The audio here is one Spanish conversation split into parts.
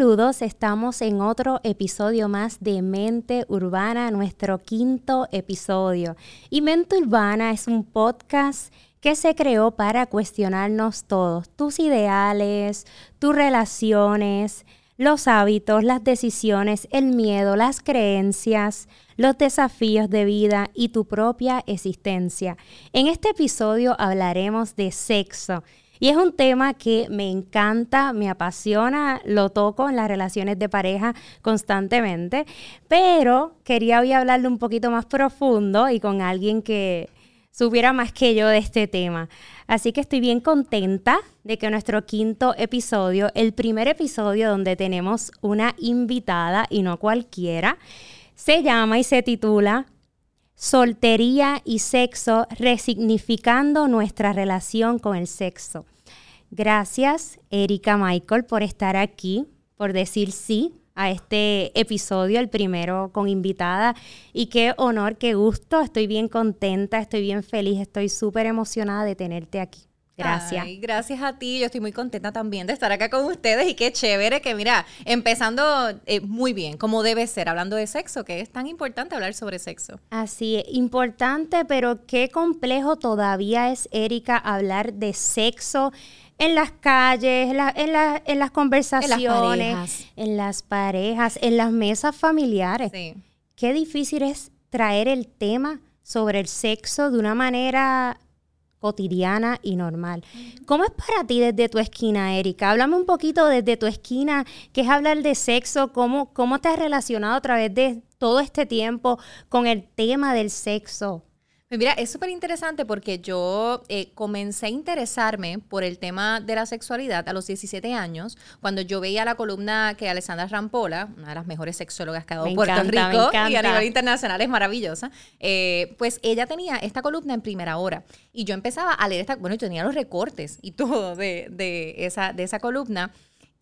Saludos, estamos en otro episodio más de Mente Urbana, nuestro quinto episodio. Y Mente Urbana es un podcast que se creó para cuestionarnos todos, tus ideales, tus relaciones, los hábitos, las decisiones, el miedo, las creencias, los desafíos de vida y tu propia existencia. En este episodio hablaremos de sexo. Y es un tema que me encanta, me apasiona, lo toco en las relaciones de pareja constantemente, pero quería hoy hablarle un poquito más profundo y con alguien que supiera más que yo de este tema. Así que estoy bien contenta de que nuestro quinto episodio, el primer episodio donde tenemos una invitada y no cualquiera, se llama y se titula Soltería y sexo, resignificando nuestra relación con el sexo. Gracias, Erika Michael, por estar aquí, por decir sí a este episodio, el primero con invitada. Y qué honor, qué gusto. Estoy bien contenta, estoy bien feliz, estoy súper emocionada de tenerte aquí. Gracias. gracias a ti. Yo estoy muy contenta también de estar acá con ustedes y qué chévere que, mira, empezando eh, muy bien, como debe ser, hablando de sexo, que es tan importante hablar sobre sexo. Así es, importante, pero qué complejo todavía es, Erika, hablar de sexo en las calles, en, las conversaciones, en las, parejas, en las mesas familiares. Qué difícil es traer el tema sobre el sexo de una manera cotidiana y normal. ¿Cómo es para ti desde tu esquina, Erika? Háblame un poquito desde tu esquina, qué es hablar de sexo, cómo, cómo te has relacionado a través de todo este tiempo con el tema del sexo. Pues mira, es súper interesante porque yo eh, comencé a interesarme por el tema de la sexualidad a los 17 años, cuando yo veía la columna que Alessandra Rampola, una de las mejores sexólogas que ha dado Puerto Rico y a nivel internacional es maravillosa, eh, pues ella tenía esta columna en primera hora y yo empezaba a leer esta, bueno, yo tenía los recortes y todo de, de, esa, de esa columna.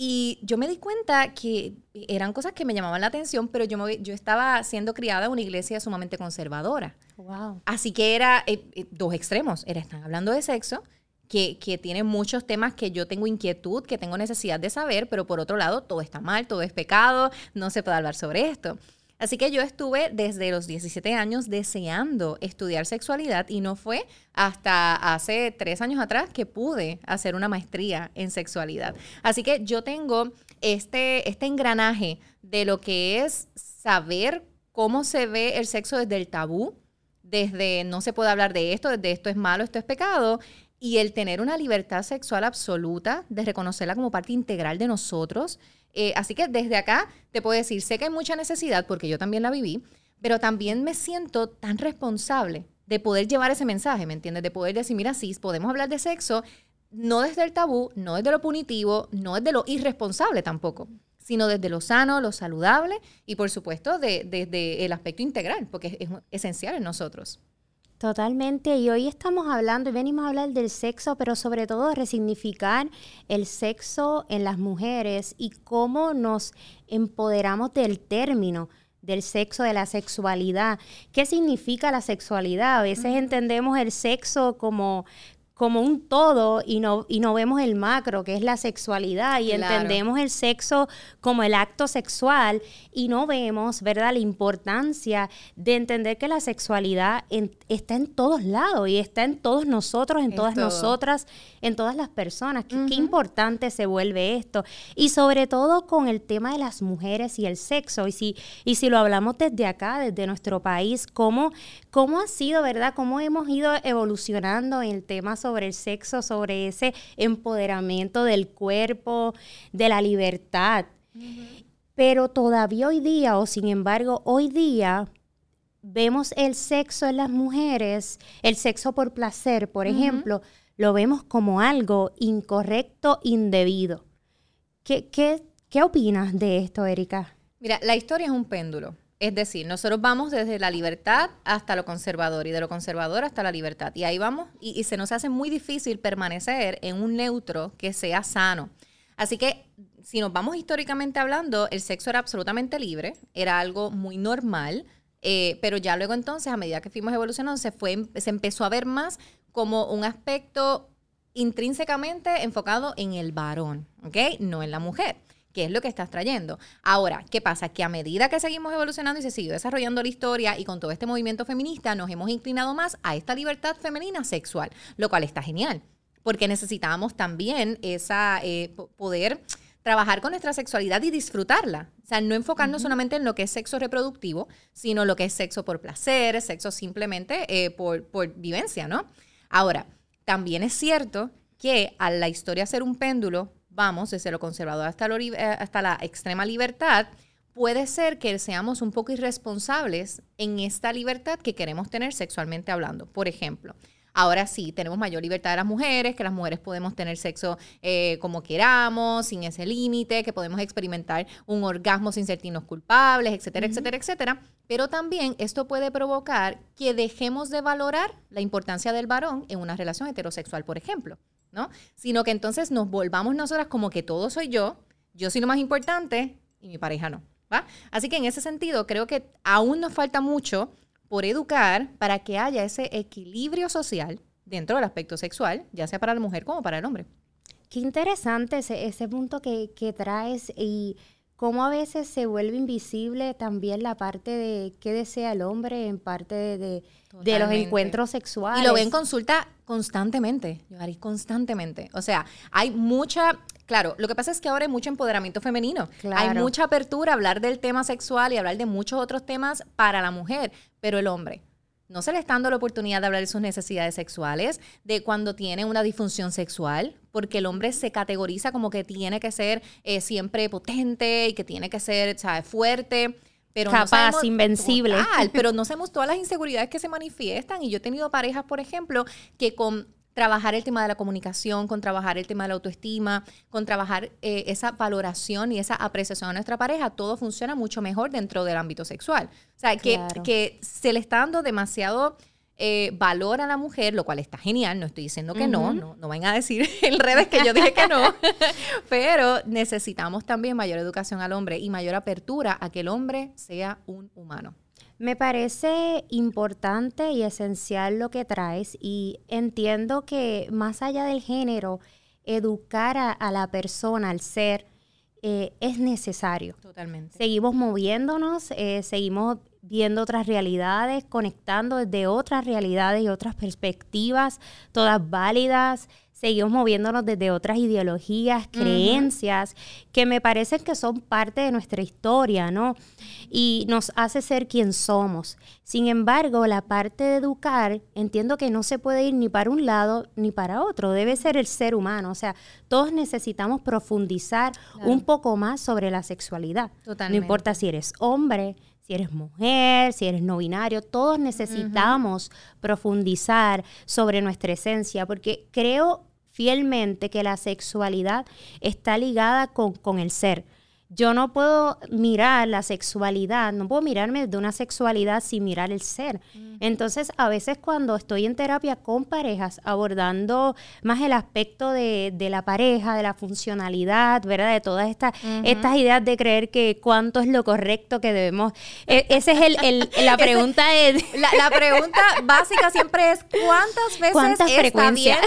Y yo me di cuenta que eran cosas que me llamaban la atención, pero yo, yo estaba siendo criada en una iglesia sumamente conservadora. Wow. Así que era eh, eh, dos extremos. Era, están hablando de sexo, que, que tiene muchos temas que yo tengo inquietud, que tengo necesidad de saber, pero por otro lado, todo está mal, todo es pecado, no se puede hablar sobre esto. Así que yo estuve desde los 17 años deseando estudiar sexualidad y no fue hasta hace tres años atrás que pude hacer una maestría en sexualidad. Así que yo tengo este, este engranaje de lo que es saber cómo se ve el sexo desde el tabú, desde no se puede hablar de esto, desde esto es malo, esto es pecado, y el tener una libertad sexual absoluta, de reconocerla como parte integral de nosotros. Eh, así que desde acá te puedo decir, sé que hay mucha necesidad porque yo también la viví, pero también me siento tan responsable de poder llevar ese mensaje, ¿me entiendes? De poder decir, mira, sí, podemos hablar de sexo, no desde el tabú, no desde lo punitivo, no desde lo irresponsable tampoco, sino desde lo sano, lo saludable y por supuesto desde el aspecto integral, porque es esencial en nosotros. Totalmente, y hoy estamos hablando y venimos a hablar del sexo, pero sobre todo resignificar el sexo en las mujeres y cómo nos empoderamos del término del sexo, de la sexualidad. ¿Qué significa la sexualidad? A veces entendemos el sexo como, como un todo y no, y no vemos el macro, que es la sexualidad, y entendemos el sexo como el acto sexual y no vemos, ¿verdad?, la importancia de entender que la sexualidad está en todos lados y está en todos nosotros, en todas nosotras, en todas las personas. Qué, importante se vuelve esto. Y sobre todo con el tema de las mujeres y el sexo. Y si, y si lo hablamos desde acá, desde nuestro país, cómo, cómo ha sido, ¿verdad?, cómo hemos ido evolucionando en el tema sobre sobre el sexo, sobre ese empoderamiento del cuerpo, de la libertad. Pero todavía hoy día, o sin embargo, hoy día vemos el sexo en las mujeres, el sexo por placer, por ejemplo, lo vemos como algo incorrecto, indebido. ¿Qué, qué, qué opinas de esto, Erika? Mira, la historia es un péndulo. Es decir, nosotros vamos desde la libertad hasta lo conservador y de lo conservador hasta la libertad. Y ahí vamos y, se nos hace muy difícil permanecer en un neutro que sea sano. Así que si nos vamos históricamente hablando, el sexo era absolutamente libre, era algo muy normal, eh, pero ya luego entonces, a medida que fuimos evolucionando, se, fue, se empezó a ver más como un aspecto intrínsecamente enfocado en el varón, ¿ok? No en la mujer qué es lo que estás trayendo. Ahora, ¿qué pasa? Que a medida que seguimos evolucionando y se sigue desarrollando la historia y con todo este movimiento feminista, nos hemos inclinado más a esta libertad femenina sexual, lo cual está genial, porque necesitamos también esa eh, poder trabajar con nuestra sexualidad y disfrutarla. O sea, no enfocarnos solamente en lo que es sexo reproductivo, sino lo que es sexo por placer, sexo simplemente eh, por, por vivencia, ¿no? Ahora, también es cierto que a la historia ser un péndulo, vamos desde lo conservador hasta, lo, eh, hasta la extrema libertad, puede ser que seamos un poco irresponsables en esta libertad que queremos tener sexualmente hablando. Por ejemplo, Ahora sí, tenemos mayor libertad de las mujeres, que las mujeres podemos tener sexo eh, como queramos, sin ese límite, que podemos experimentar un orgasmo sin sentirnos culpables, etcétera, etcétera, etcétera. Pero también esto puede provocar que dejemos de valorar la importancia del varón en una relación heterosexual, por ejemplo. ¿No? Sino que entonces nos volvamos nosotras como que todo soy yo, yo soy lo más importante y mi pareja no, ¿va? Así que en ese sentido creo que aún nos falta mucho por educar para que haya ese equilibrio social dentro del aspecto sexual, ya sea para la mujer como para el hombre. Qué interesante ese, ese punto que, que traes y cómo a veces se vuelve invisible también la parte de qué desea el hombre en parte de, de, los encuentros sexuales. Y lo ven consulta constantemente, constantemente. O sea, hay mucha, claro, lo que pasa es que ahora hay mucho empoderamiento femenino. Hay mucha apertura a hablar del tema sexual y hablar de muchos otros temas para la mujer, pero el hombre no se le está dando la oportunidad de hablar de sus necesidades sexuales, de cuando tiene una disfunción sexual, porque el hombre se categoriza como que tiene que ser eh, siempre potente y que tiene que ser ¿sabes? fuerte. Pero Capaz, invencible. pero no sabemos todas las inseguridades que se manifiestan. Y yo he tenido parejas, por ejemplo, que con trabajar el tema de la comunicación, con trabajar el tema de la autoestima, con trabajar eh, esa valoración y esa apreciación a nuestra pareja, todo funciona mucho mejor dentro del ámbito sexual. O sea, que, que se le está dando demasiado eh, valor a la mujer, lo cual está genial, no estoy diciendo que no, no, no vayan a decir en redes que yo dije que no, pero necesitamos también mayor educación al hombre y mayor apertura a que el hombre sea un humano. Me parece importante y esencial lo que traes y entiendo que más allá del género, educar a, la persona, al ser, eh, es necesario. Totalmente. Seguimos moviéndonos, eh, seguimos viendo otras realidades, conectando desde otras realidades y otras perspectivas, todas válidas seguimos moviéndonos desde otras ideologías, creencias, que me parecen que son parte de nuestra historia, ¿no? Y nos hace ser quien somos. Sin embargo, la parte de educar, entiendo que no se puede ir ni para un lado ni para otro, debe ser el ser humano. O sea, todos necesitamos profundizar un poco más sobre la sexualidad. No importa si eres hombre, si eres mujer, si eres no binario, todos necesitamos profundizar sobre nuestra esencia, porque creo fielmente que la sexualidad está ligada con, con el ser. Yo no puedo mirar la sexualidad, no puedo mirarme de una sexualidad sin mirar el ser. Entonces, a veces cuando estoy en terapia con parejas, abordando más el aspecto de, la pareja, de la funcionalidad, ¿verdad? De todas estas, estas ideas de creer que cuánto es lo correcto que debemos. E, esa es el, la pregunta de... La, pregunta básica siempre es ¿cuántas veces ¿Cuántas está bien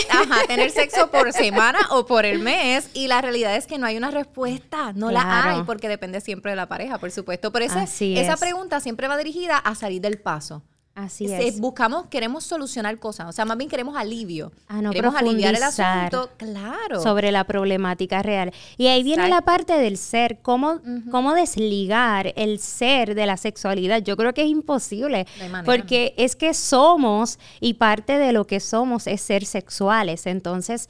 tener sexo por semana o por el mes? Y la realidad es que no hay una respuesta, no la hay porque depende siempre de la pareja, por supuesto. Pero esa, esa pregunta siempre va dirigida a salir del paso. Así es. Buscamos, queremos solucionar cosas, o sea, más bien queremos alivio. Ah, no queremos aliviar el asunto, claro. Sobre la problemática real. Y ahí viene la parte del ser, cómo, cómo desligar el ser de la sexualidad. Yo creo que es imposible, porque es que somos y parte de lo que somos es ser sexuales. Entonces,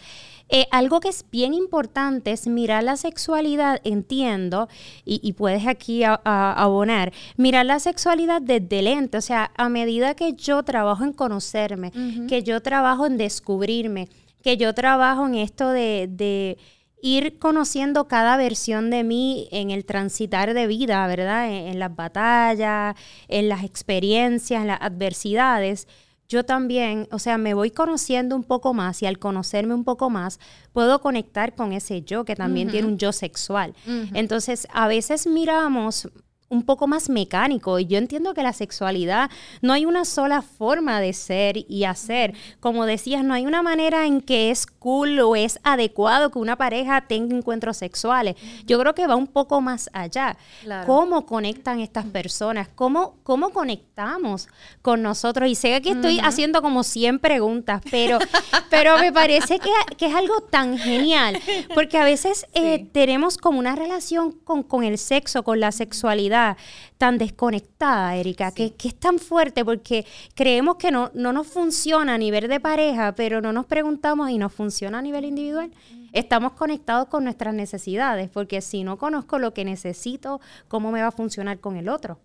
eh, algo que es bien importante es mirar la sexualidad, entiendo, y, puedes aquí abonar, mirar la sexualidad desde lente, o sea, a medida que yo trabajo en conocerme, que yo trabajo en descubrirme, que yo trabajo en esto de, ir conociendo cada versión de mí en el transitar de vida, ¿verdad? en, las batallas, en las experiencias, en las adversidades yo también, o sea, me voy conociendo un poco más y al conocerme un poco más, puedo conectar con ese yo que también tiene un yo sexual. Entonces, a veces miramos un poco más mecánico. Y yo entiendo que la sexualidad no hay una sola forma de ser y hacer. Como decías, no hay una manera en que es cool o es adecuado que una pareja tenga encuentros sexuales. Yo creo que va un poco más allá. ¿Cómo conectan estas personas? ¿Cómo, ¿Cómo conectamos con nosotros? Y sé que aquí estoy haciendo como 100 preguntas, pero, pero me parece que, es algo tan genial, porque a veces eh, tenemos como una relación con, con el sexo, con la sexualidad tan desconectada, Erika, que, es tan fuerte porque creemos que no, no nos funciona a nivel de pareja, pero no nos preguntamos y nos funciona a nivel individual. Estamos conectados con nuestras necesidades, porque si no conozco lo que necesito, ¿cómo me va a funcionar con el otro?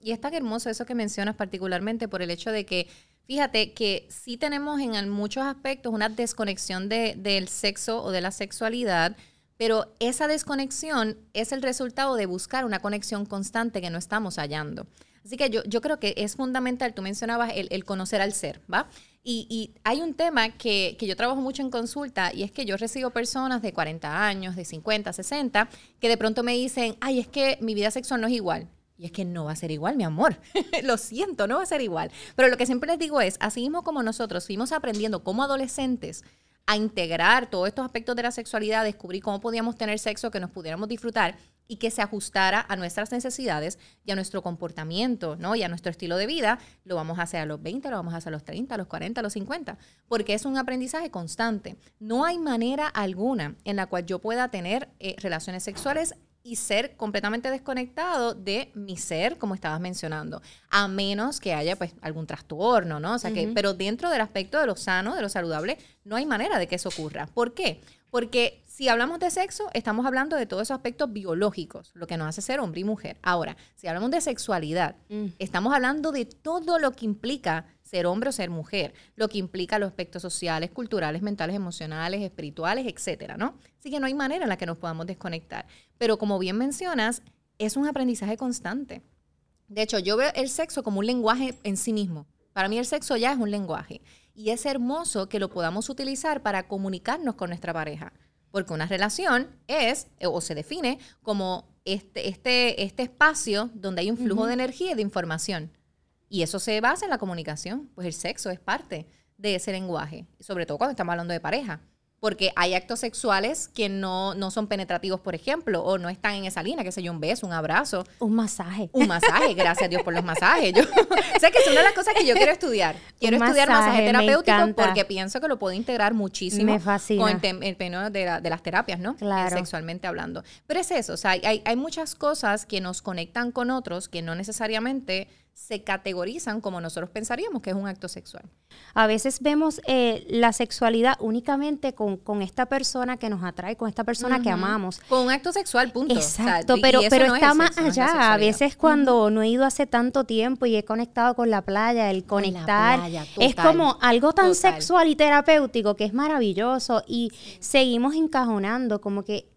Y es tan hermoso eso que mencionas particularmente por el hecho de que Fíjate que sí tenemos en muchos aspectos una desconexión de, del sexo o de la sexualidad, pero esa desconexión es el resultado de buscar una conexión constante que no estamos hallando. Así que yo, creo que es fundamental, tú mencionabas el, conocer al ser, ¿va? Y, hay un tema que, que, yo trabajo mucho en consulta y es que yo recibo personas de 40 años, de 50, 60, que de pronto me dicen, ay, es que mi vida sexual no es igual. Y es que no va a ser igual, mi amor. lo siento, no va a ser igual. Pero lo que siempre les digo es, así mismo como nosotros fuimos aprendiendo como adolescentes a integrar todos estos aspectos de la sexualidad, descubrir cómo podíamos tener sexo que nos pudiéramos disfrutar y que se ajustara a nuestras necesidades y a nuestro comportamiento, ¿no? Y a nuestro estilo de vida, lo vamos a hacer a los 20, lo vamos a hacer a los 30, a los 40, a los 50, porque es un aprendizaje constante. No hay manera alguna en la cual yo pueda tener eh, relaciones sexuales y ser completamente desconectado de mi ser, como estabas mencionando, a menos que haya pues algún trastorno, ¿no? O sea que, pero dentro del aspecto de lo sano, de lo saludable, no hay manera de que eso ocurra. ¿Por qué? Porque si hablamos de sexo, estamos hablando de todos esos aspectos biológicos, lo que nos hace ser hombre y mujer. Ahora, si hablamos de sexualidad, mm. estamos hablando de todo lo que implica ser hombre o ser mujer, lo que implica los aspectos sociales, culturales, mentales, emocionales, espirituales, etcétera, ¿no? Así que no hay manera en la que nos podamos desconectar. Pero como bien mencionas, es un aprendizaje constante. De hecho, yo veo el sexo como un lenguaje en sí mismo. Para mí el sexo ya es un lenguaje. Y es hermoso que lo podamos utilizar para comunicarnos con nuestra pareja. Porque una relación es o se define como este, este, este espacio donde hay un flujo de energía y de información. Y eso se basa en la comunicación, pues el sexo es parte de ese lenguaje, sobre todo cuando estamos hablando de pareja porque hay actos sexuales que no, no son penetrativos, por ejemplo, o no están en esa línea, que sé yo, un beso, un abrazo. Un masaje. Un masasaje, gracias a Dios por los masajes. Yo, sé que es una de las cosas que yo quiero estudiar. Quiero estudiar masaje, terapéutico porque pienso que lo puedo integrar muchísimo con el, tema de, las terapias, ¿no? Claro. Sexualmente hablando. Pero es eso, o sea, hay, hay muchas cosas que nos conectan con otros que no necesariamente se categorizan como nosotros pensaríamos que es un acto sexual. A veces vemos eh, la sexualidad únicamente con, esta persona que nos atrae, con esta persona que amamos. Con un acto sexual, punto. Exacto, pero, pero está más allá. a veces cuando no he ido hace tanto tiempo y he conectado con la playa, el conectar es como algo tan sexual y terapéutico que es maravilloso y seguimos encajonando como que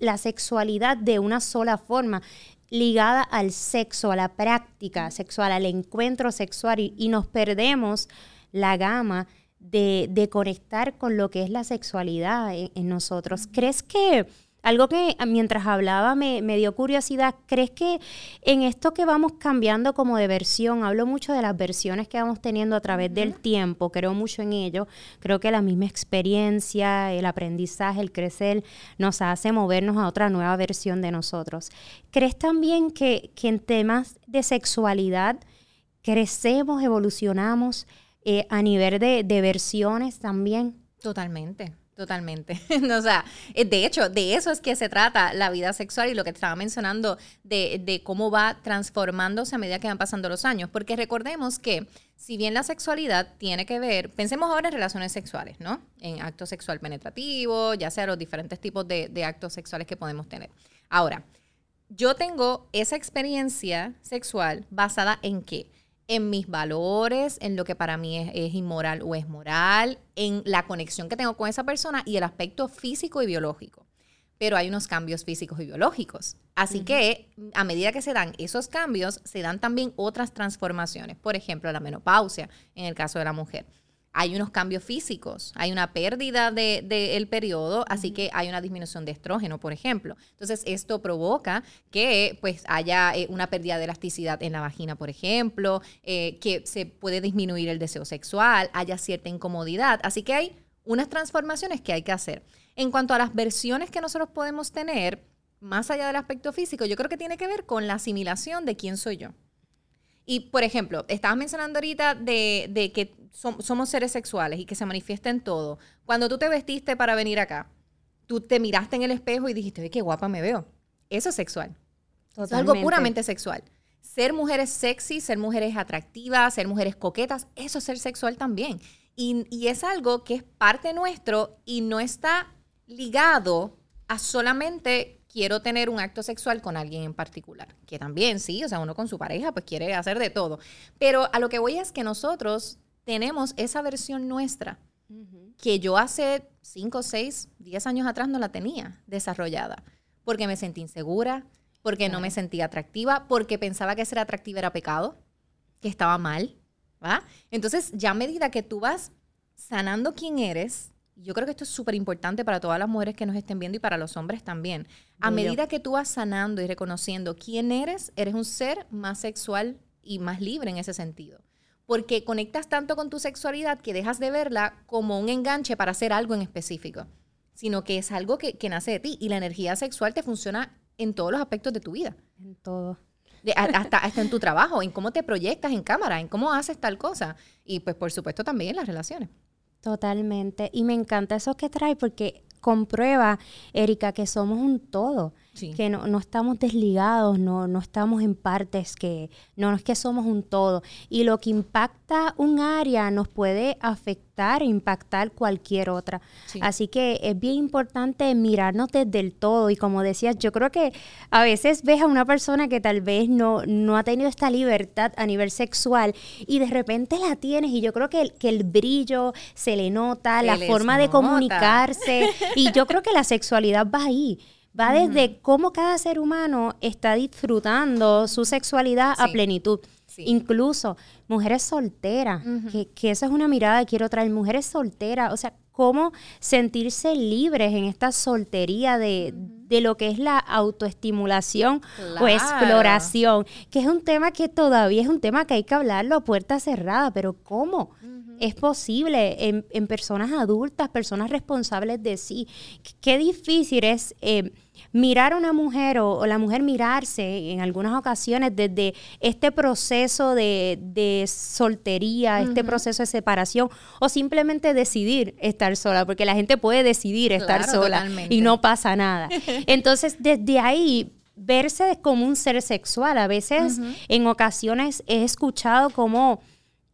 la sexualidad de una sola forma ligada al sexo, a la práctica sexual, al encuentro sexual y, nos perdemos la gama de, conectar con lo que es la sexualidad en nosotros. ¿Crees que algo que mientras hablaba me, dio curiosidad, ¿crees que en esto que vamos cambiando como de versión, hablo mucho de las versiones que vamos teniendo a través del tiempo, creo mucho en ello, creo que la misma experiencia, el aprendizaje, el crecer, nos hace movernos a otra nueva versión de nosotros. ¿Crees también que, en temas de sexualidad crecemos, evolucionamos eh, a nivel de, de versiones también? Totalmente. Totalmente. o sea, eh, de hecho, de eso es que se trata la vida sexual y lo que estaba mencionando de, de, cómo va transformándose a medida que van pasando los años. Porque recordemos que si bien la sexualidad tiene que ver, pensemos ahora en relaciones sexuales, ¿no? En acto sexual penetrativo, ya sea los diferentes tipos de, de actos sexuales que podemos tener. Ahora, yo tengo esa experiencia sexual basada en qué? En mis valores, en lo que para mí es, inmoral o es moral, en la conexión que tengo con esa persona y el aspecto físico y biológico. Pero hay unos cambios físicos y biológicos. Así que a medida que se dan esos cambios, se dan también otras transformaciones. Por ejemplo, la menopausia, en el caso de la mujer. Hay unos cambios físicos, hay una pérdida del de, periodo, así que hay una disminución de estrógeno, por ejemplo. Entonces, esto provoca que pues haya eh, una pérdida de elasticidad en la vagina, por ejemplo, eh, que se puede disminuir el deseo sexual, haya cierta incomodidad. Así que hay unas transformaciones que hay que hacer. En cuanto a las versiones que nosotros podemos tener, más allá del aspecto físico, yo creo que tiene que ver con la asimilación de quién soy yo. Y, por ejemplo, estabas mencionando ahorita de, que somos seres sexuales y que se manifiesta en todo. Cuando tú te vestiste para venir acá, tú te miraste en el espejo y dijiste, qué guapa me veo. Eso es sexual. Es algo puramente sexual. Ser mujeres sexy, ser mujeres atractivas, ser mujeres coquetas, eso es ser sexual también. Y, y es algo que es parte nuestro y no está ligado a solamente quiero tener un acto sexual con alguien en particular. Que también, sí, o sea, uno con su pareja pues quiere hacer de todo. Pero a lo que voy es que nosotros tenemos esa versión nuestra que yo hace 5, 6, 10 años atrás no la tenía desarrollada. Porque me sentí insegura, porque no me sentía atractiva, porque pensaba que ser atractiva era pecado, que estaba mal. ¿va? Entonces, ya a medida que tú vas sanando quién eres, yo creo que esto es súper importante para todas las mujeres que nos estén viendo y para los hombres también. A medida que tú vas sanando y reconociendo quién eres, eres un ser más sexual y más libre en ese sentido. Porque conectas tanto con tu sexualidad que dejas de verla como un enganche para hacer algo en específico, sino que es algo que, nace de ti y la energía sexual te funciona en todos los aspectos de tu vida. En todo. hasta, hasta en tu trabajo, en cómo te proyectas en cámara, en cómo haces tal cosa. Y pues por supuesto también en las relaciones. Totalmente. Y me encanta eso que trae porque comprueba, Erika, que somos un todo que no, no, estamos desligados, no, no estamos en partes que, no, es que somos un todo. Y lo que impacta un área nos puede afectar e impactar cualquier otra. Así que es bien importante mirarnos desde el todo. Y como decías, yo creo que a veces ves a una persona que tal vez no, no ha tenido esta libertad a nivel sexual y de repente la tienes y yo creo que el, que el brillo se le nota, la forma de comunicarse y yo creo que la sexualidad va ahí. Va desde cómo cada ser humano está disfrutando su sexualidad a plenitud. Incluso mujeres solteras, que, que esa es una mirada que quiero traer, mujeres solteras, o sea, cómo sentirse libres en esta soltería de, de lo que es la autoestimulación o exploración, que es un tema que todavía es un tema que hay que hablarlo a puerta cerrada, pero ¿cómo? Es posible en, en, personas adultas, personas responsables de sí. Qué difícil es eh, mirar a una mujer o, la mujer mirarse en algunas ocasiones desde este proceso de, soltería, este proceso de separación, o simplemente decidir estar sola, porque la gente puede decidir estar sola y no pasa nada. Entonces, desde ahí verse como un ser sexual. A veces, en ocasiones, he escuchado como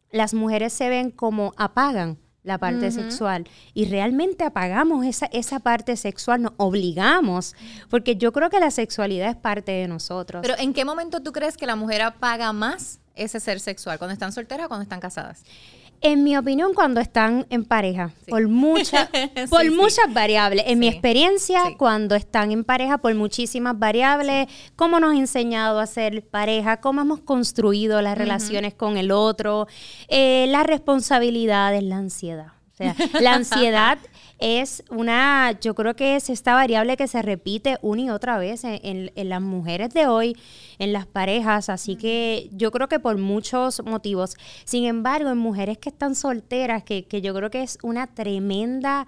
las mujeres se ven como apagan la parte sexual y realmente apagamos esa, esa parte sexual, nos obligamos, porque yo creo que la sexualidad es parte de nosotros. Pero ¿en qué momento tú crees que la mujer apaga más ese ser sexual? ¿Cuando están solteras o cuando están casadas? En mi opinión, cuando están en pareja, por, muchas por muchas variables. En mi experiencia, cuando están en pareja, por muchísimas variables, cómo nos ha enseñado a ser pareja, cómo hemos construido las relaciones con el otro, eh, las responsabilidades, la ansiedad. Sea, la ansiedad es una, yo creo que es esta variable que se repite una y otra vez en, las mujeres de hoy, en las parejas, así que yo creo que por muchos motivos. Sin embargo, en mujeres que están solteras, que, que yo creo que es una tremenda,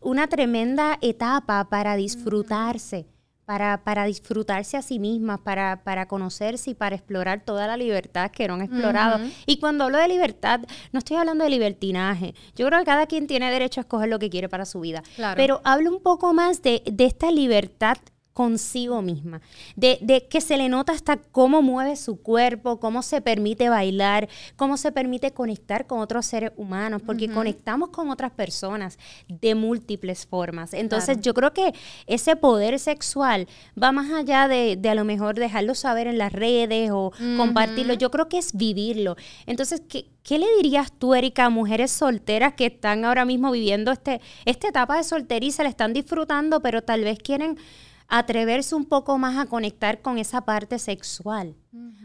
una tremenda etapa para disfrutarse para, para disfrutarse a sí mismas, para, para conocerse y para explorar toda la libertad que no han explorado. Y cuando hablo de libertad, no estoy hablando de libertinaje. Yo creo que cada quien tiene derecho a escoger lo que quiere para su vida. Pero hablo un poco más de, de esta libertad consigo misma, de, de, que se le nota hasta cómo mueve su cuerpo, cómo se permite bailar, cómo se permite conectar con otros seres humanos, porque conectamos con otras personas de múltiples formas. Entonces yo creo que ese poder sexual va más allá de, de a lo mejor dejarlo saber en las redes o compartirlo, yo creo que es vivirlo. Entonces, ¿qué, ¿Qué le dirías tú, Erika, a mujeres solteras que están ahora mismo viviendo este, esta etapa de se la están disfrutando, pero tal vez quieren atreverse un poco más a conectar con esa parte sexual?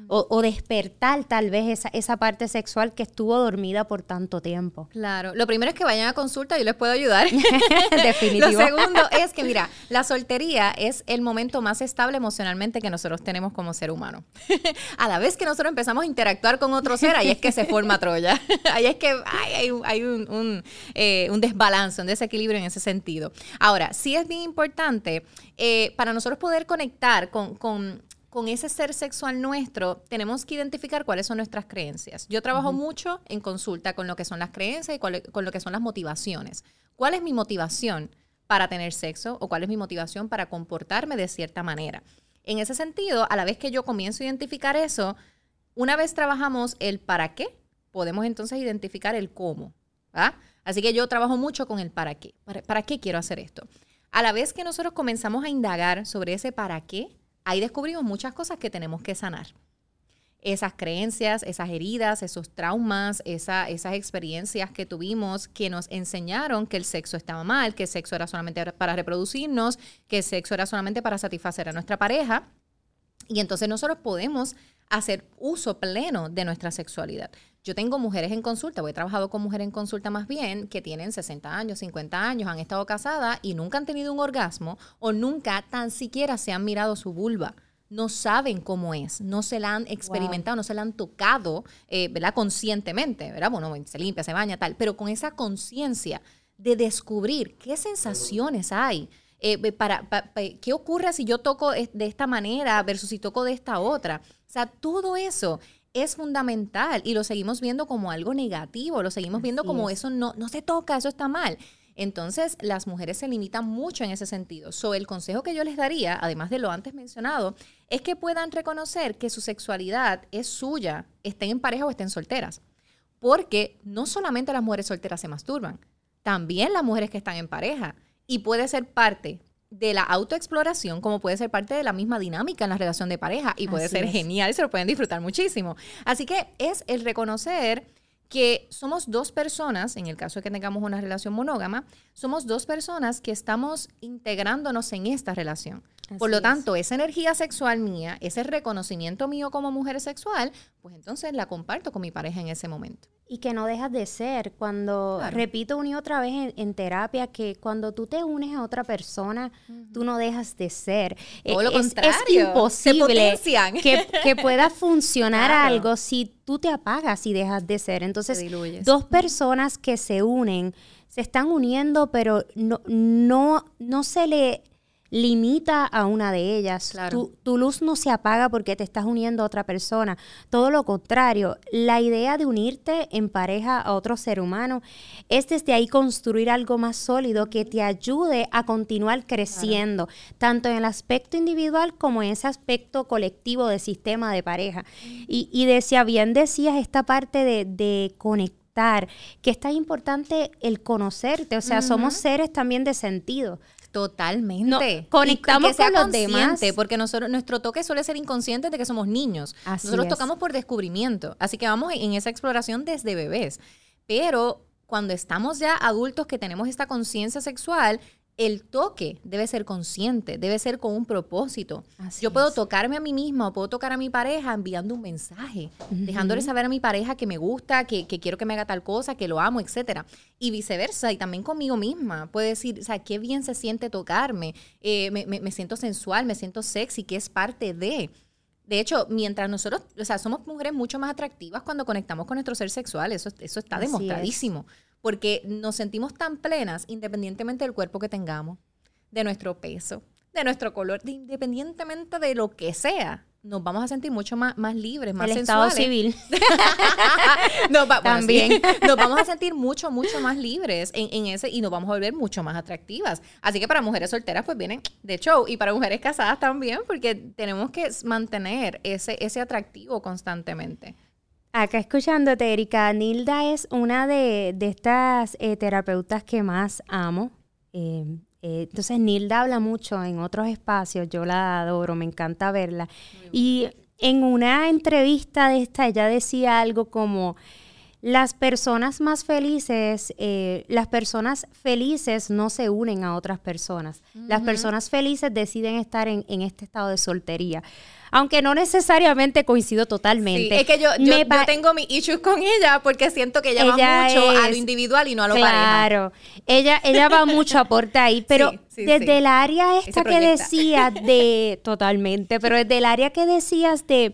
O, despertar tal vez esa, esa parte sexual que estuvo dormida por tanto tiempo. Claro, lo primero es que vayan a consulta, yo les puedo ayudar. Definitivo. Lo segundo es que, mira, la soltería es el momento más estable emocionalmente que nosotros tenemos como ser humano. a la vez que nosotros empezamos a interactuar con otro ser, ahí es que se forma Troya. ahí es que hay, hay, un, eh, un, desbalance, un desequilibrio en ese sentido. Ahora, sí es bien importante eh, para nosotros poder conectar con, con con ese ser sexual nuestro, tenemos que identificar cuáles son nuestras creencias. Yo trabajo mucho en consulta con lo que son las creencias y con lo que son las motivaciones. ¿Cuál es mi motivación para tener sexo o cuál es mi motivación para comportarme de cierta manera? En ese sentido, a la vez que yo comienzo a identificar eso, una vez trabajamos el para qué, podemos entonces identificar el cómo. Así que yo trabajo mucho con el para qué. ¿Para, ¿Para qué quiero hacer esto? A la vez que nosotros comenzamos a indagar sobre ese para qué, ahí descubrimos muchas cosas que tenemos que sanar. Esas creencias, esas heridas, esos traumas, esas experiencias que tuvimos que nos enseñaron que el sexo estaba mal, que el sexo era solamente para reproducirnos, que el sexo era solamente para satisfacer a nuestra pareja. Y entonces nosotros podemos hacer uso pleno de nuestra sexualidad. Yo tengo mujeres en consulta, he trabajado con mujeres en consulta más bien, que tienen 60 años, 50 años, han estado casadas y nunca han tenido un orgasmo o nunca tan siquiera se han mirado su vulva no saben cómo es, no se la han experimentado, no se la han tocado, eh, ¿verdad? Conscientemente, ¿verdad? Bueno, se limpia, se baña, tal, pero con esa conciencia de descubrir qué sensaciones hay, eh, para, qué ocurre si yo toco de esta manera versus si toco de esta otra. O sea, todo eso es fundamental y lo seguimos viendo como algo negativo, lo seguimos viendo como eso no, no se toca, eso está mal. Entonces, las mujeres se limitan mucho en ese sentido. So, el consejo que yo les daría, además de lo antes mencionado, es que puedan reconocer que su sexualidad es suya, estén en pareja o estén solteras. Porque no solamente las mujeres solteras se masturban, también las mujeres que están en pareja. Y puede ser parte de la autoexploración como puede ser parte de la misma dinámica en la relación de pareja y puede ser genial y se lo pueden disfrutar muchísimo. Así que es el reconocer que somos dos personas, en el caso de que tengamos una relación monógama, somos dos personas que estamos integrándonos en esta relación. Por lo tanto, esa energía sexual mía, ese reconocimiento mío como mujer sexual, pues entonces la comparto con mi pareja en ese momento. Y que no dejas de ser. Cuando, repito una y otra vez en, terapia, que cuando tú te unes a otra persona, tú no dejas de ser. Todo lo es, contrario. Es imposible que, que, pueda funcionar algo si tú te apagas y dejas de ser. Entonces, dos personas que se unen, se están uniendo, pero no, no, no se le limita a una de ellas. Tu, tu, luz no se apaga porque te estás uniendo a otra persona. Todo lo contrario, la idea de unirte en pareja a otro ser humano es desde ahí construir algo más sólido que te ayude a continuar creciendo, tanto en el aspecto individual como en ese aspecto colectivo de sistema de pareja. Y, y decía, bien decías esta parte de, de conectar que es tan importante el conocerte, o sea, somos seres también de sentido. Totalmente. conectamos con los demás. Porque nosotros, nuestro toque suele ser inconsciente de que somos niños. nosotros tocamos por descubrimiento. Así que vamos en esa exploración desde bebés. Pero cuando estamos ya adultos que tenemos esta conciencia sexual, el toque debe ser consciente, debe ser con un propósito. Yo puedo tocarme a mí misma o puedo tocar a mi pareja enviando un mensaje, dejándole saber a mi pareja que me gusta, que, quiero que me haga tal cosa, que lo amo, etcétera. Y viceversa, y también conmigo misma. Puede decir, o sea, qué bien se siente tocarme, eh, me, siento sensual, me siento sexy, que es parte de. De hecho, mientras nosotros, o sea, somos mujeres mucho más atractivas cuando conectamos con nuestro ser sexual, eso, eso está demostradísimo porque nos sentimos tan plenas independientemente del cuerpo que tengamos, de nuestro peso, de nuestro color, independientemente de lo que sea. Nos vamos a sentir mucho más, más libres, más El sensuales. estado civil. También. nos vamos a sentir mucho, mucho más libres en, en, ese y nos vamos a volver mucho más atractivas. Así que para mujeres solteras, pues vienen de show. Y para mujeres casadas también, porque tenemos que mantener ese, ese atractivo constantemente. Acá escuchándote, Erika, Nilda es una de, estas eh, terapeutas que más amo. Em, eh, entonces, Nilda habla mucho en otros espacios, yo la adoro, me encanta verla. Y en una entrevista de esta, ella decía algo como, las personas más felices, eh, las personas felices no se unen a otras personas. Las personas felices deciden estar en, este estado de soltería. Aunque no necesariamente coincido totalmente. es que yo, yo, tengo mis issues con ella porque siento que ella, va mucho a lo individual y no a lo claro, ella, ella va mucho aporte ahí, pero desde el área esta que decías de, totalmente, pero desde el área que decías de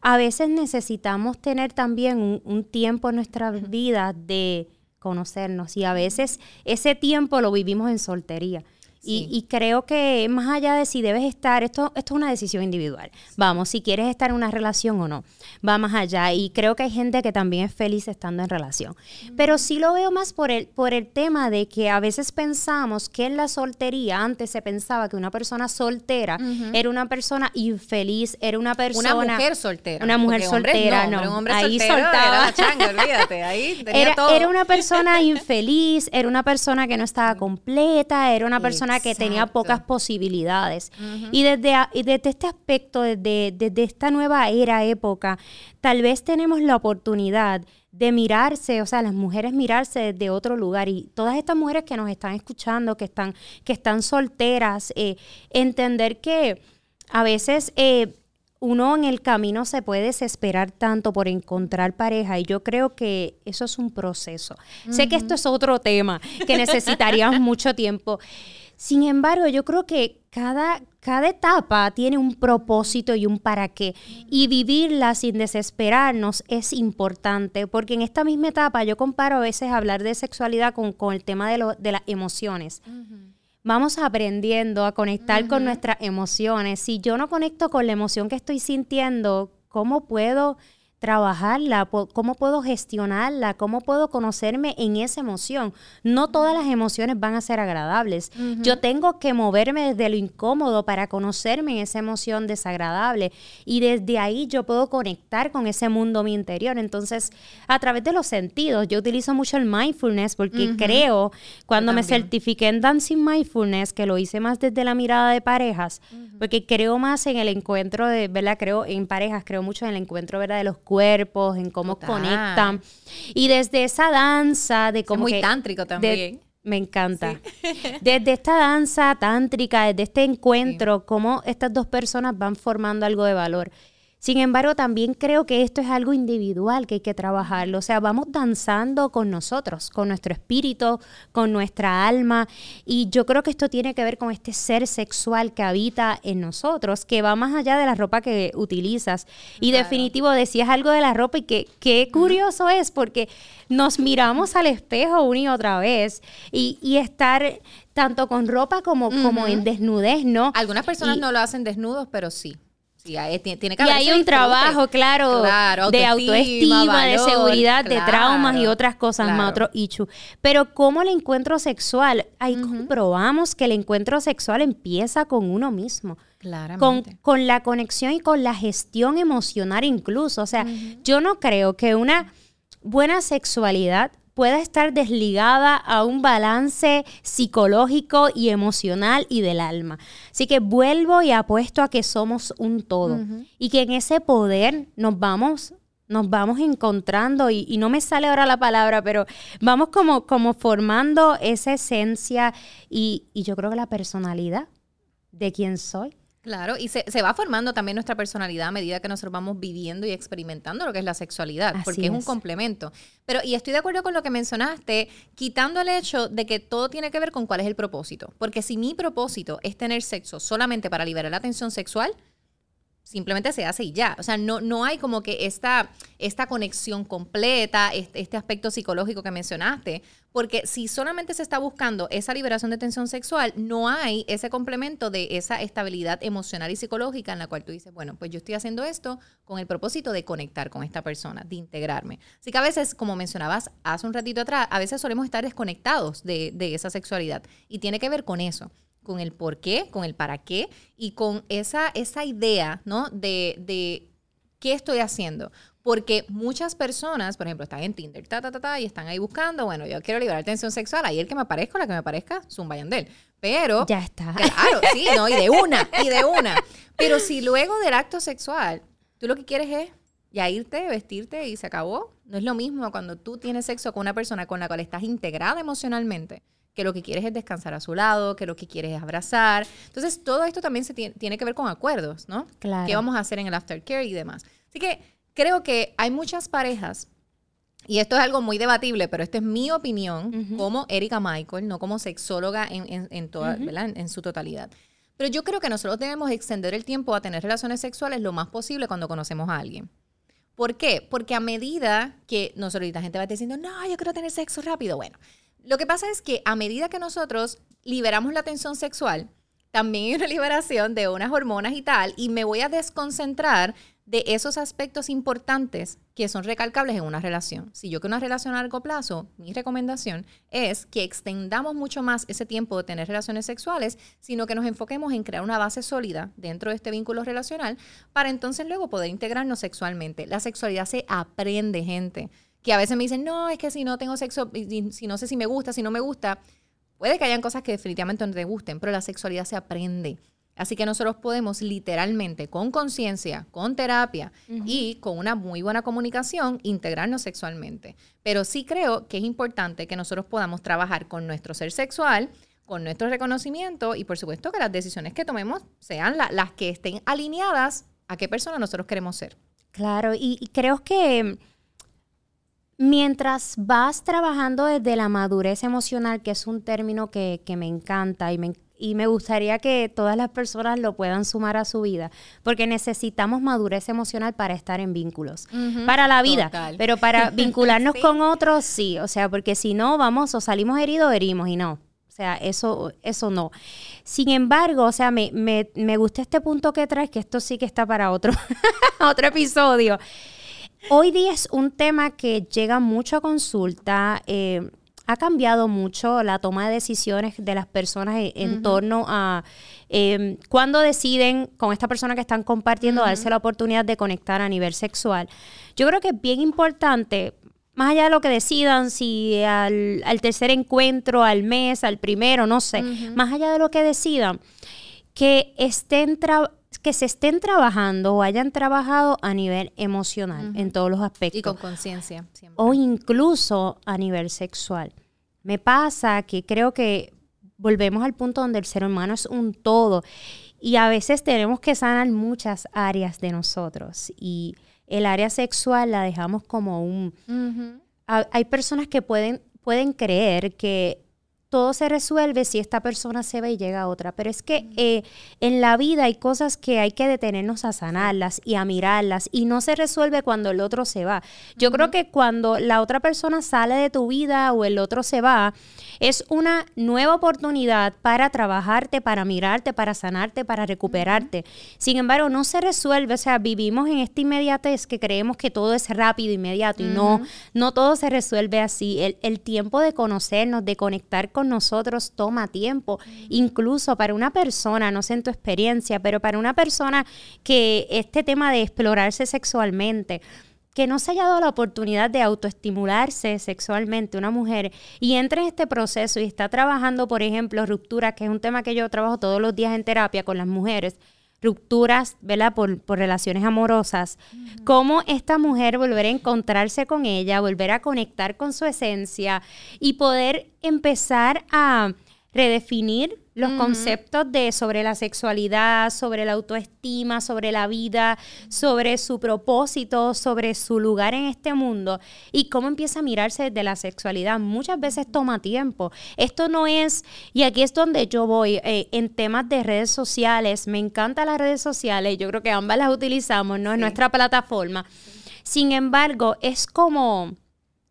a veces necesitamos tener también un, tiempo en nuestra vida de conocernos y a veces ese tiempo lo vivimos en soltería. Y, creo que más allá de si debes estar, esto, esto es una decisión individual. Vamos, si quieres estar en una relación o no, va más allá. Y creo que hay gente que también es feliz estando en relación. Pero sí lo veo más por el, por el tema de que a veces pensamos que en la soltería, antes se pensaba que una persona soltera era una persona infeliz, era una persona... Una mujer soltera. Una mujer soltera, no. Un hombre ahí soltaba. Era olvídate, ahí tenía todo. Era una persona infeliz, era una persona que no estaba completa, era una persona que tenía pocas posibilidades. Y desde, desde este aspecto, desde, desde esta nueva era, época, tal vez tenemos la oportunidad de mirarse, o sea, las mujeres mirarse desde otro lugar y todas estas mujeres que nos están escuchando, que están, que están solteras, eh, entender que a veces eh, uno en el camino se puede desesperar tanto por encontrar pareja y yo creo que eso es un proceso. Sé que esto es otro tema que necesitaríamos mucho tiempo. Sin embargo, yo creo que cada, cada etapa tiene un propósito y un para qué. Y vivirla sin desesperarnos es importante, porque en esta misma etapa yo comparo a veces hablar de sexualidad con, el tema de, de las emociones. Vamos aprendiendo a conectar con nuestras emociones. Si yo no conecto con la emoción que estoy sintiendo, ¿cómo puedo trabajarla, cómo puedo gestionarla, cómo puedo conocerme en esa emoción. No todas las emociones van a ser agradables. Yo tengo que moverme desde lo incómodo para conocerme en esa emoción desagradable y desde ahí yo puedo conectar con ese mundo mi interior. Entonces, a través de los sentidos, yo utilizo mucho el mindfulness porque creo, cuando me certifiqué en Dancing Mindfulness, que lo hice más desde la mirada de parejas, porque creo más en el encuentro de, ¿verdad? Creo en parejas, creo mucho en el encuentro, ¿verdad? De los cuerpos, en cómo conectan. Y desde esa danza de cómo... Es muy tántrico también. me encanta. Desde esta danza tántrica, desde este encuentro, cómo estas dos personas van formando algo de valor. Sin embargo, también creo que esto es algo individual que hay que trabajarlo. O sea, vamos danzando con nosotros, con nuestro espíritu, con nuestra alma. Y yo creo que esto tiene que ver con este ser sexual que habita en nosotros, que va más allá de la ropa que utilizas. Y definitivo, decías algo de la ropa y que qué curioso es, porque nos miramos al espejo una y otra vez y, estar tanto con ropa como, como en desnudez, ¿no? Algunas personas no lo hacen desnudos, pero sí. Sí, tiene que y hay un trabajo, claro, de autoestima, de seguridad, de traumas y otras cosas más, otros issues. Pero como el encuentro sexual, ahí comprobamos que el encuentro sexual empieza con uno mismo. Con, con, la conexión y con la gestión emocional incluso. O sea, yo no creo que una buena sexualidad pueda estar desligada a un balance psicológico y emocional y del alma. Así que vuelvo y apuesto a que somos un todo y que en ese poder nos vamos nos vamos encontrando y, no me sale ahora la palabra, pero vamos como, como formando esa esencia y, y yo creo que la personalidad de quién soy Claro, y se, va formando también nuestra personalidad a medida que nosotros vamos viviendo y experimentando lo que es la sexualidad, porque es. un complemento. Pero, y estoy de acuerdo con lo que mencionaste, quitando el hecho de que todo tiene que ver con cuál es el propósito. Porque si mi propósito es tener sexo solamente para liberar la tensión sexual, simplemente se hace y ya. O sea, no, no hay como que esta, esta conexión completa, este, este, aspecto psicológico que mencionaste, porque si solamente se está buscando esa liberación de tensión sexual, no hay ese complemento de esa estabilidad emocional y psicológica en la cual tú dices, bueno, pues yo estoy haciendo esto con el propósito de conectar con esta persona, de integrarme. Así que a veces, como mencionabas hace un ratito atrás, a veces solemos estar desconectados de, de esa sexualidad y tiene que ver con eso con el por qué, con el para qué y con esa, esa idea, ¿no? De, de qué estoy haciendo. Porque muchas personas, por ejemplo, están en Tinder, ta, ta, ta, ta, y están ahí buscando, bueno, yo quiero liberar tensión sexual, ahí el que me aparezca, la que me aparezca, zumba él. Pero... Ya está. Claro, sí, ¿no? Y de una, y de una. Pero si luego del acto sexual, tú lo que quieres es y a irte, vestirte y se acabó. No es lo mismo cuando tú tienes sexo con una persona con la cual estás integrada emocionalmente, que lo que quieres es descansar a su lado, que lo que quieres es abrazar. Entonces, todo esto también se tiene, tiene que ver con acuerdos, ¿no? Claro. ¿Qué vamos a hacer en el aftercare y demás? Así que creo que hay muchas parejas y esto es algo muy debatible, pero esta es mi opinión como Erika Michael, no como sexóloga en, en, toda, ¿verdad? en, su totalidad. Pero yo creo que nosotros debemos extender el tiempo a tener relaciones sexuales lo más posible cuando conocemos a alguien. ¿Por qué? Porque a medida que nosotros, la gente va diciendo, no, yo quiero tener sexo rápido. Bueno, lo que pasa es que a medida que nosotros liberamos la tensión sexual, también hay una liberación de unas hormonas y tal, y me voy a desconcentrar de esos aspectos importantes que son recalcables en una relación. Si yo quiero una relación a largo plazo, mi recomendación es que extendamos mucho más ese tiempo de tener relaciones sexuales, sino que nos enfoquemos en crear una base sólida dentro de este vínculo relacional para entonces luego poder integrarnos sexualmente. La sexualidad se aprende, gente. Que a veces me dicen, no, es que si no tengo sexo, si no sé si me gusta, si no me gusta, puede que hayan cosas que definitivamente no te gusten, pero la sexualidad se aprende. Así que nosotros podemos literalmente, con conciencia, con terapia y con una muy buena comunicación, integrarnos sexualmente. Pero sí creo que es importante que nosotros podamos trabajar con nuestro ser sexual, con nuestro reconocimiento y por supuesto que las decisiones que tomemos sean las que estén alineadas a qué persona nosotros queremos ser. Claro, y, creo que mientras vas trabajando desde la madurez emocional, que es un término que, que me encanta y me y me gustaría que todas las personas lo puedan sumar a su vida, porque necesitamos madurez emocional para estar en vínculos, para la vida, pero para vincularnos con otros sí, o sea, porque si no vamos o salimos heridos o herimos y no. O sea, eso, eso no. Sin embargo, o sea, me, me, me gusta este punto que traes, que esto sí que está para otro, otro episodio. Hoy día es un tema que llega mucho a consulta. Eh, ha cambiado mucho la toma de decisiones de las personas en, torno a eh, cuando deciden con esta persona que están compartiendo darse la oportunidad de conectar a nivel sexual. Yo creo que es bien importante, más allá de lo que decidan, si al, tercer encuentro, al mes, al primero, no sé, más allá de lo que decidan, que estén que se estén trabajando o hayan trabajado a nivel emocional en todos los aspectos. Y con conciencia. O incluso a nivel sexual. Me pasa que creo que volvemos al punto donde el ser humano es un todo y a veces tenemos que sanar muchas áreas de nosotros y el área sexual la dejamos como un... hay personas que pueden, pueden creer que todo se resuelve si esta persona se va y llega a otra. Pero es que eh, en la vida hay cosas que hay que detenernos a sanarlas y a mirarlas y no se resuelve cuando el otro se va. Yo creo que cuando la otra persona sale de tu vida o el otro se va, es una nueva oportunidad para trabajarte, para mirarte, para sanarte, para recuperarte. Sin embargo, no se resuelve, o sea, vivimos en esta inmediatez que creemos que todo es rápido, inmediato y no, no todo se resuelve así. El, el tiempo de conocernos, de conectar con nosotros toma tiempo, incluso para una persona, no sé en tu experiencia, pero para una persona que este tema de explorarse sexualmente, que no se haya dado la oportunidad de autoestimularse sexualmente una mujer y entre en este proceso y está trabajando, por ejemplo, ruptura, que es un tema que yo trabajo todos los días en terapia con las mujeres, rupturas, ¿verdad? Por, por relaciones amorosas, cómo esta mujer volver a encontrarse con ella, volver a conectar con su esencia y poder empezar a redefinir los conceptos de sobre la sexualidad, sobre la autoestima, sobre la vida, sobre su propósito, sobre su lugar en este mundo y cómo empieza a mirarse desde la sexualidad. Muchas veces toma tiempo. Esto no es, y aquí es donde yo voy, eh, en temas de redes sociales, me encantan las redes sociales, yo creo que ambas las utilizamos, ¿no? En nuestra plataforma. Sin embargo, es como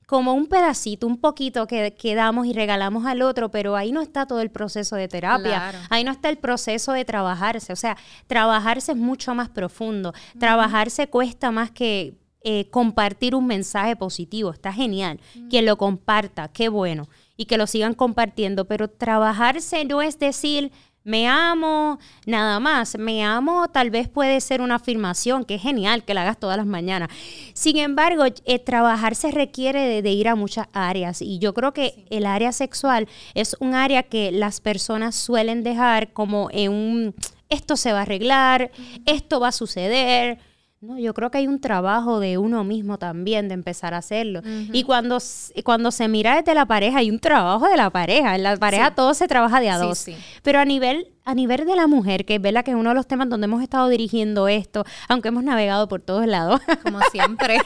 como un pedacito, un poquito que, que, damos y regalamos al otro, pero ahí no está todo el proceso de terapia, ahí no está el proceso de trabajarse, o sea, trabajarse es mucho más profundo, trabajarse cuesta más que eh, compartir un mensaje positivo, está genial, quien lo comparta, qué bueno, y que lo sigan compartiendo, pero trabajarse no es decir, me amo, nada más. Me amo tal vez puede ser una afirmación, que es genial que la hagas todas las mañanas. Sin embargo, eh, trabajar se requiere de, ir a muchas áreas y yo creo que el área sexual es un área que las personas suelen dejar como en un, esto se va a arreglar, esto va a suceder. No, yo creo que hay un trabajo de uno mismo también de empezar a hacerlo. Y cuando, cuando se mira desde la pareja, hay un trabajo de la pareja. En la pareja todo se trabaja de a dos. Pero a nivel, a nivel de la mujer, que es verdad que es uno de los temas donde hemos estado dirigiendo esto, aunque hemos navegado por todos lados. Como siempre.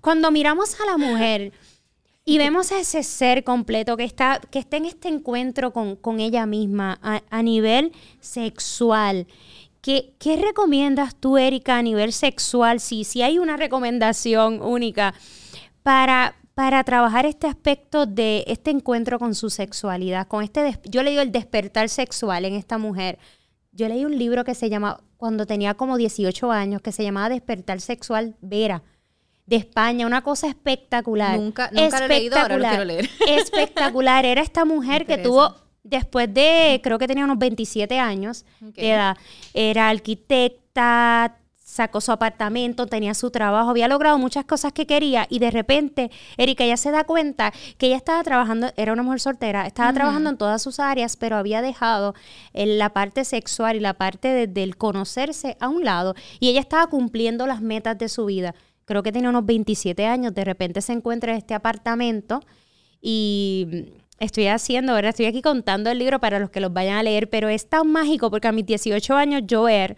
cuando miramos a la mujer y vemos a ese ser completo que está, que está en este encuentro con, ella misma a, a nivel sexual ¿Qué, recomiendas tú, Erika, a nivel sexual? Si, si hay una recomendación única para, para trabajar este aspecto de este encuentro con su sexualidad, con este, yo le digo el despertar sexual en esta mujer. Yo leí un libro que se llama, cuando tenía como 18 años, que se llamaba Despertar Sexual Vera de España, una cosa espectacular. Nunca, nunca lo he leído, ahora lo quiero leer. Espectacular. Era esta mujer que tuvo después de, creo que tenía unos 27 años era arquitecta, sacó su apartamento, tenía su trabajo, había logrado muchas cosas que quería y de repente Erika ya se da cuenta que ella estaba trabajando, era una mujer soltera, estaba trabajando en todas sus áreas, pero había dejado la parte sexual y la parte del conocerse a un lado y ella estaba cumpliendo las metas de su vida. Creo que tenía unos 27 años, de repente se encuentra en este apartamento y estoy haciendo, ahora estoy aquí contando el libro para los que los vayan a leer, pero es tan mágico porque a mis 18 años yo ver,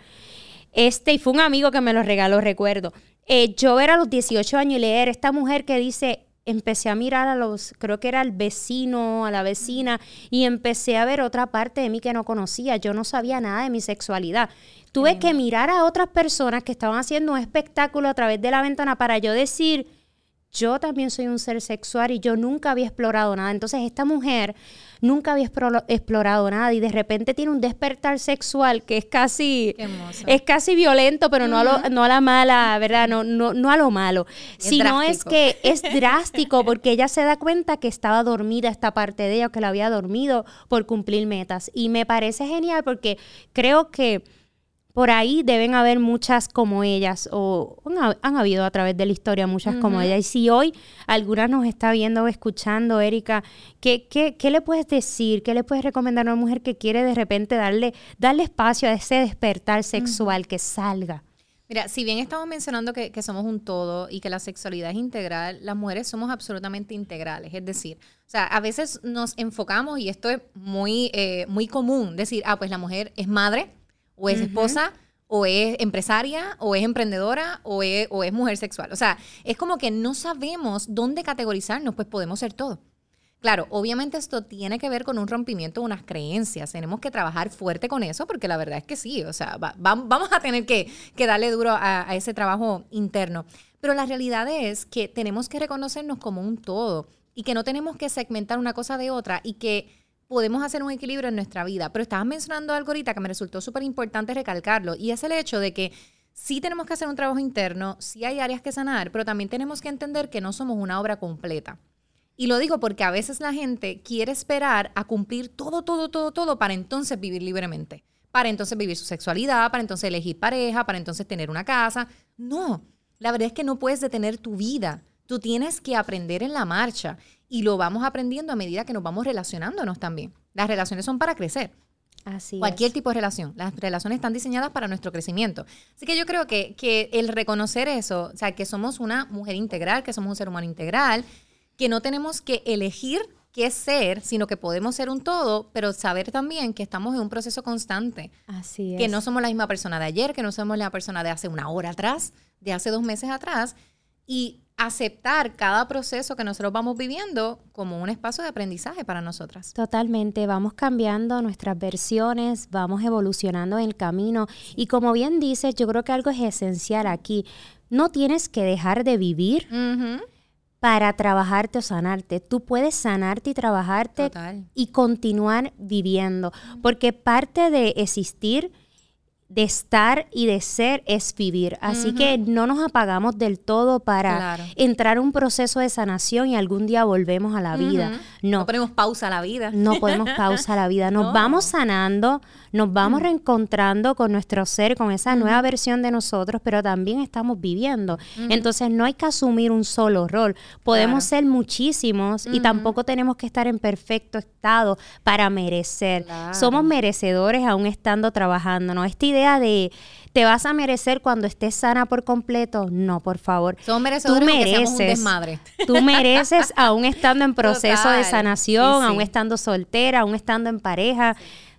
este, y fue un amigo que me lo regaló, recuerdo, eh, yo ver a los 18 años y leer esta mujer que dice, empecé a mirar a los, creo que era el vecino, a la vecina, y empecé a ver otra parte de mí que no conocía, yo no sabía nada de mi sexualidad. Tuve que mirar a otras personas que estaban haciendo un espectáculo a través de la ventana para yo decir, yo también soy un ser sexual y yo nunca había explorado nada. Entonces esta mujer nunca había explorado nada y de repente tiene un despertar sexual que es casi es casi violento, pero no, a lo, no a la mala, ¿verdad? No, no, no a lo malo, sino es que es drástico porque ella se da cuenta que estaba dormida esta parte de ella, que la había dormido por cumplir metas. Y me parece genial porque creo que por ahí deben haber muchas como ellas, o han, habido a través de la historia muchas como ellas. Y si hoy alguna nos está viendo o escuchando, Erika, ¿qué, qué, le puedes decir? ¿Qué le puedes recomendar a una mujer que quiere de repente darle, darle espacio a ese despertar sexual que salga? Mira, si bien estamos mencionando que, somos un todo y que la sexualidad es integral, las mujeres somos absolutamente integrales. Es decir, o sea, a veces nos enfocamos, y esto es muy, eh, muy común, decir, ah, pues la mujer es madre, o es esposa, o es empresaria, o es emprendedora, o es, o es mujer sexual. O sea, es como que no sabemos dónde categorizarnos, pues podemos ser todo. Claro, obviamente esto tiene que ver con un rompimiento de unas creencias. Tenemos que trabajar fuerte con eso porque la verdad es que sí, o sea, vamos a tener que, darle duro a, a, ese trabajo interno. Pero la realidad es que tenemos que reconocernos como un todo y que no tenemos que segmentar una cosa de otra y que podemos hacer un equilibrio en nuestra vida. Pero estabas mencionando algo ahorita que me resultó súper importante recalcarlo, y es el hecho de que sí tenemos que hacer un trabajo interno, sí hay áreas que sanar, pero también tenemos que entender que no somos una obra completa. Y lo digo porque a veces la gente quiere esperar a cumplir todo, todo, todo, todo para entonces vivir libremente, para entonces vivir su sexualidad, para entonces elegir pareja, para entonces tener una casa. No, la verdad es que no puedes detener tu vida. Tú tienes que aprender en la marcha y lo vamos aprendiendo a medida que nos vamos relacionándonos también. Las relaciones son para crecer. Así Cualquier tipo de relación. Las relaciones están diseñadas para nuestro crecimiento. Así que yo creo que, que el reconocer eso, o sea, que somos una mujer integral, que somos un ser humano integral, que no tenemos que elegir qué ser, sino que podemos ser un todo, pero saber también que estamos en un proceso constante. Así es. Que no somos la misma persona de ayer, que no somos la persona de hace una hora atrás, de hace dos meses atrás. Y aceptar cada proceso que nosotros vamos viviendo como un espacio de aprendizaje para nosotras. Totalmente, vamos cambiando nuestras versiones, vamos evolucionando en el camino y como bien dices, yo creo que algo es esencial aquí. No tienes que dejar de vivir. Para trabajarte o sanarte. Tú puedes sanarte y trabajarte y continuar viviendo. Porque parte de existir de estar y de ser es vivir. Así que no nos apagamos del todo para entrar a un proceso de sanación y algún día volvemos a la vida. No. No ponemos pausa a la vida. No ponemos pausa a la vida. Nos vamos sanando, nos vamos reencontrando con nuestro ser, con esa nueva versión de nosotros, pero también estamos viviendo. Entonces no hay que asumir un solo rol. Podemos ser muchísimos y tampoco tenemos que estar en perfecto estado para merecer. Somos merecedores aún estando trabajando. ¿no? Esta idea idea de te vas a merecer cuando estés sana por completo, no, por favor. Merecedores tú mereces, mereces, un desmadre. Tú mereces, aún estando en proceso de Total, sanación, sí, sí. aún estando soltera, aún estando en pareja.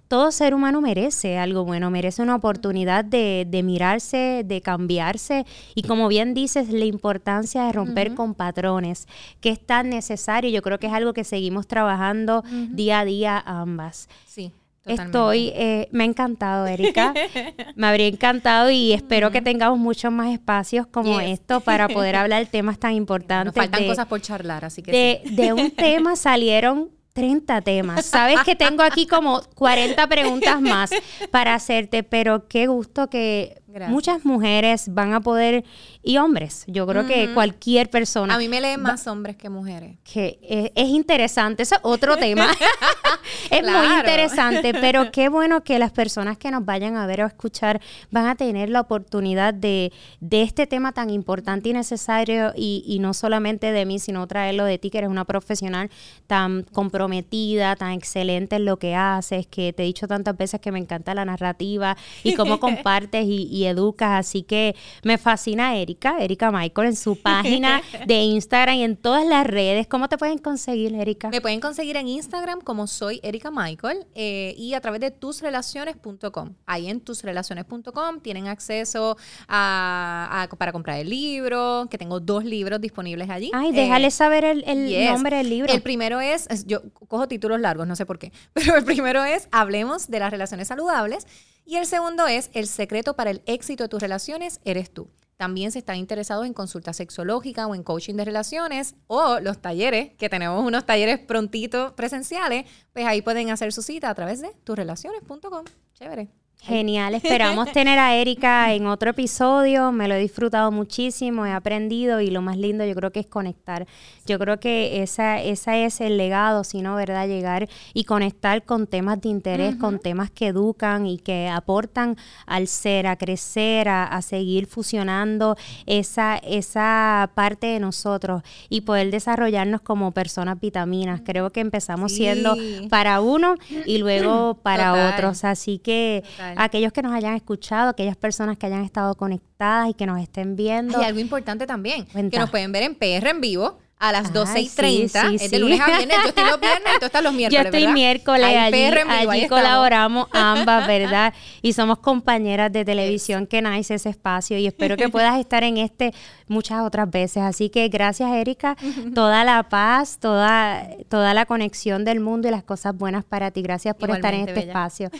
Todo ser humano merece algo bueno, merece una oportunidad de, de mirarse, de cambiarse y como bien dices, la importancia de romper con patrones, que es tan necesario. Yo creo que es algo que seguimos trabajando día a día ambas. Sí. Totalmente. Estoy, eh, me ha encantado, Erika. me habría encantado y espero que tengamos muchos más espacios como Yes. esto para poder hablar temas tan importantes. Nos faltan de, cosas por charlar, así que de, sí. de un tema salieron 30 temas. Sabes que tengo aquí como 40 preguntas más para hacerte, pero qué gusto que Gracias. muchas mujeres van a poder, y hombres, yo creo que cualquier persona A mí me leen más hombres que mujeres. que es, es interesante, eso es otro tema. es muy interesante, pero qué bueno que las personas que nos vayan a ver o a escuchar van a tener la oportunidad de, de este tema tan importante y necesario y, y no solamente de mí, sino traerlo de ti, que eres una profesional tan comprometida, tan excelente en lo que haces, que te he dicho tantas veces que me encanta la narrativa y cómo compartes y, y educas, así que me fascina Erika, Erika Michael en su página de Instagram y en todas las redes. ¿Cómo te pueden conseguir, Erika? Me pueden conseguir en Instagram como soy Erika Michael eh, y a través de tusrelaciones.com. Ahí en tusrelaciones.com tienen acceso a, a- para comprar el libro, que tengo dos libros disponibles allí. Ay, Eh, déjale saber el, el Yes. nombre del libro. El primero es- yo cojo títulos largos, no sé por qué, pero el primero es Hablemos de las relaciones saludables y el segundo es El secreto para el éxito de tus relaciones eres tú. También si están interesados en consulta sexológica o en coaching de relaciones o los talleres, que tenemos unos talleres prontitos presenciales, pues ahí pueden hacer su cita a través de tusrelaciones.com. Chévere. Genial, esperamos tener a Erika en otro episodio. Me lo he disfrutado muchísimo, he aprendido y lo más lindo yo creo que es conectar. Yo creo que esa, esa es el legado, si no, ¿verdad? Llegar y conectar con temas de interés, con temas que educan y que aportan al ser, a crecer, a, a seguir fusionando esa, esa parte de nosotros y poder desarrollarnos como personas vitaminas. Creo que empezamos Sí. siendo para uno y luego para Total. otros. Así que Total. Aquellos que nos hayan escuchado, aquellas personas que hayan estado conectadas y que nos estén viendo. Y algo importante también, Cuenta. que nos pueden ver en PR en vivo a las Ay, 12 y sí, 30. sí, es sí. de lunes a viernes. Yo estoy los viernes y tú estás los Yo miércoles, estoy ¿verdad? miércoles allí, allí colaboramos ambas, ¿verdad? Y somos compañeras de televisión que nice ese espacio y espero que puedas estar en este muchas otras veces. Así que gracias, Erika. Toda la paz, toda, toda la conexión del mundo y las cosas buenas para ti. Gracias por estar en este bella. espacio.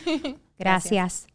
Gracias.